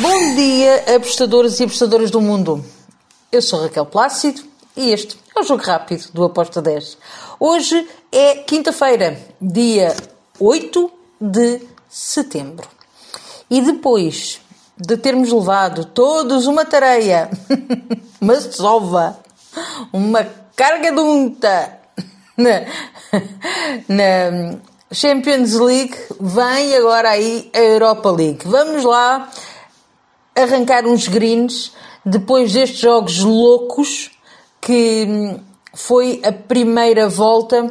Bom dia, apostadores e apostadoras do mundo. Eu sou Raquel Plácido e este é o Jogo Rápido do Aposta 10. Hoje é quinta-feira, dia 8 de setembro. E depois de termos levado todos uma tareia, uma sova, uma carga de unta na, na Champions League, vem agora aí a Europa League. Vamos lá arrancar uns greens depois destes jogos loucos que foi a primeira volta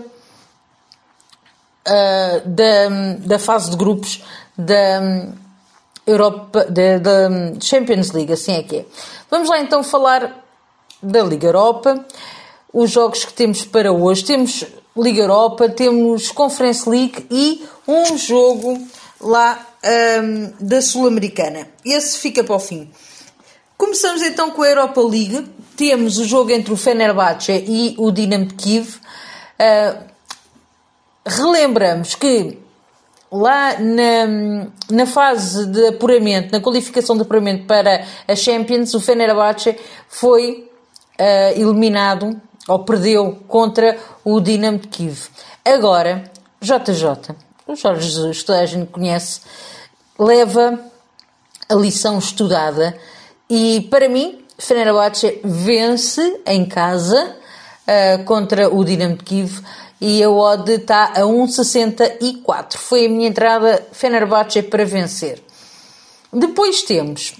uh, da, da fase de grupos da Europa, da, da Champions League, assim é que é. Vamos lá então falar da Liga Europa, os jogos que temos para hoje. Temos Liga Europa, temos Conference League e um jogo lá um, da Sul-Americana. Esse fica para o fim. Começamos então com a Europa League. Temos o jogo entre o Fenerbahçe e o Dinamo de Kiev. Uh, relembramos que lá na, na fase de apuramento, na qualificação de apuramento para a Champions, o Fenerbahçe foi uh, eliminado ou perdeu contra o Dinamo de Kiev. Agora, JJ, o Jorge Jesus, toda a gente conhece, leva a lição estudada e, para mim, Fenerbahçe vence em casa uh, contra o Dinamo de Kiev e a odd está a 1,64. Foi a minha entrada Fenerbahçe para vencer. Depois temos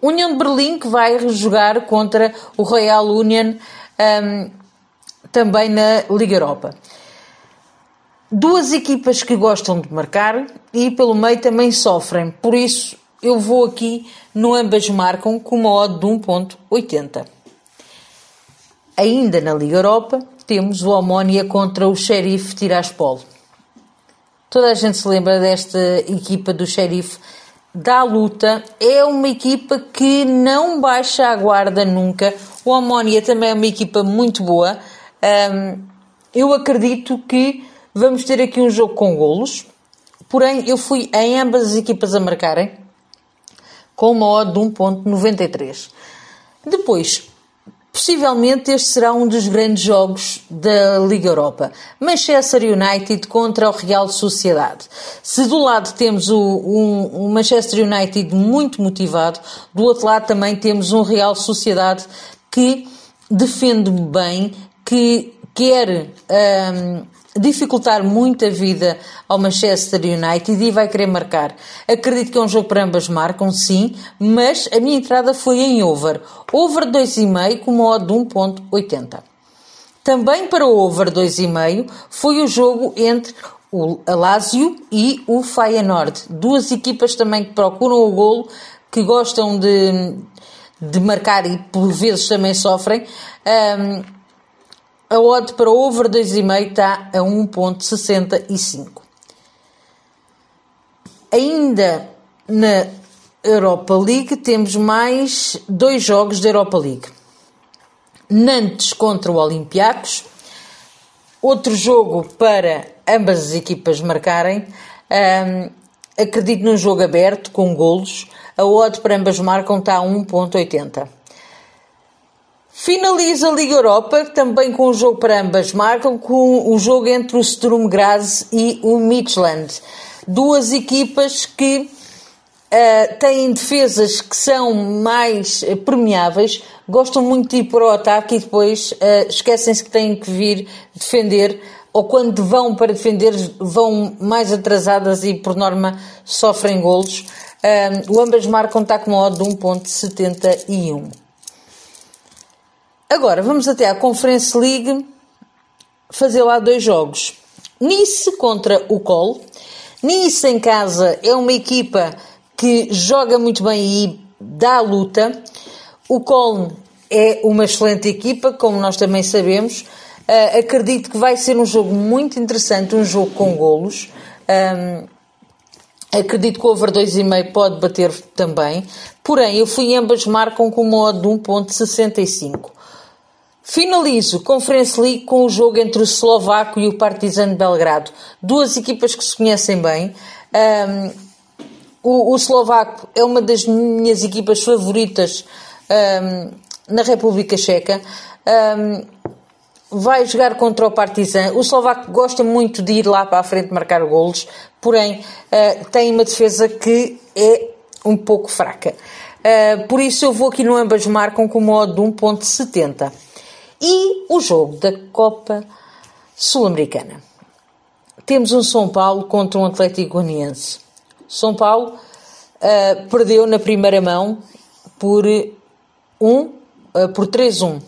União de Berlim que vai jogar contra o Royal Union um, também na Liga Europa. Duas equipas que gostam de marcar e pelo meio também sofrem, por isso eu vou aqui no ambas marcam com uma odd de 1.80. Ainda na Liga Europa temos o Omónia contra o Sheriff Tiraspol. Toda a gente se lembra desta equipa do Sheriff da luta. É uma equipa que não baixa a guarda nunca. O Omónia também é uma equipa muito boa. Eu acredito que vamos ter aqui um jogo com golos. Porém, eu fui em ambas as equipas a marcarem com uma odd de 1.93. Depois, Possivelmente este será um dos grandes jogos da Liga Europa. Manchester United contra o Real Sociedade. Se do lado temos o, um, Manchester United muito motivado, do outro lado também temos um Real Sociedade que defende bem, que quer um, dificultar muito a vida ao Manchester United e vai querer marcar. Acredito que é um jogo para ambas marcam, sim, mas a minha entrada foi em over. Over 2,5 com uma odd de 1.80. Também para o over 2,5 foi o jogo entre o Lazio e o Feyenoord. Duas equipas também que procuram o golo, que gostam de, de marcar e por vezes também sofrem. Um, a odd para over 2,5 está a 1.65. Ainda na Europa League temos mais dois jogos da Europa League. Nantes contra o Olympiacos. Outro jogo para ambas as equipas marcarem. Um, acredito num jogo aberto, com golos. A odd para ambas marcam está a 1.80. Finaliza a Liga Europa, também com o jogo para ambas marcam, com o jogo entre o Sturm Graz e o Midland. Duas equipas que uh, têm defesas que são mais uh, permeáveis, gostam muito de ir para o ataque e depois uh, esquecem-se que têm que vir defender ou quando vão para defender vão mais atrasadas e por norma sofrem golos. o ambas marcam está com uma odd de 1.71. Agora vamos até à Conference League fazer lá dois jogos. Nice contra o Col. Nice em casa é uma equipa que joga muito bem e dá luta. O Col é uma excelente equipa, como nós também sabemos. Uh, acredito que vai ser um jogo muito interessante, um jogo com golos. Um, acredito que o over 2,5 pode bater também. Porém, eu fui ambas marcam com uma odd de 1.65. Finalizo Conference League com o jogo entre o Eslovaco e o Partizan de Belgrado. Duas equipas que se conhecem bem. Um, o, o eslovaco é uma das minhas equipas favoritas um, na República Checa. Um, vai jogar contra o Partizan. O eslovaco gosta muito de ir lá para a frente marcar golos, porém uh, tem uma defesa que é um pouco fraca. Uh, por isso eu vou aqui no ambas marcam com o modo de 1.70. E o jogo da Copa Sul-Americana. Temos um São Paulo contra um Atlético Goianiense. São Paulo uh, perdeu na primeira mão por, um, uh, por 3-1.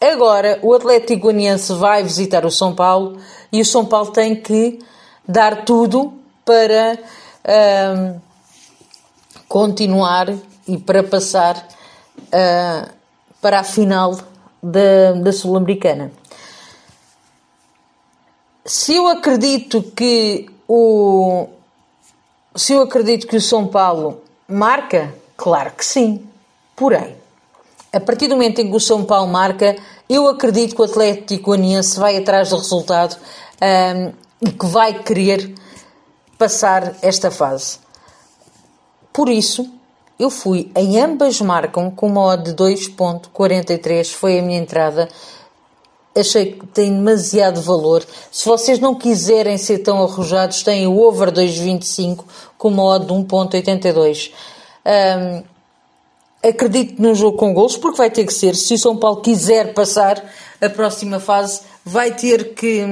Agora o Atlético Goianiense vai visitar o São Paulo e o São Paulo tem que dar tudo para uh, continuar e para passar uh, para a final da, da Sul-Americana. Se eu acredito que o se eu acredito que o São Paulo marca, claro que sim. Porém, a partir do momento em que o São Paulo marca, eu acredito que o Atlético Goianiense vai atrás do resultado um, e que vai querer passar esta fase. Por isso, eu fui em ambas marcam com uma odd de 2.43, foi a minha entrada. Achei que tem demasiado valor. Se vocês não quiserem ser tão arrojados, têm o over 2.25 com uma odd de 1.82. Um, acredito num jogo com gols, porque vai ter que ser. Se o São Paulo quiser passar a próxima fase, vai ter que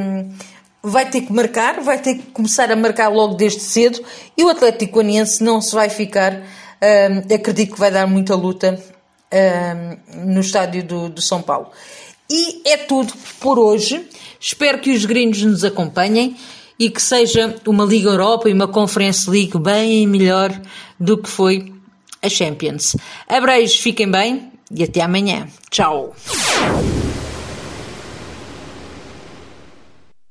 vai ter que marcar, vai ter que começar a marcar logo desde cedo e o Atlético Goianiense não se vai ficar. Um, acredito que vai dar muita luta um, no estádio do, do São Paulo. E é tudo por hoje. Espero que os gringos nos acompanhem e que seja uma Liga Europa e uma Conference League bem melhor do que foi a Champions. Abreijos, fiquem bem e até amanhã. Tchau!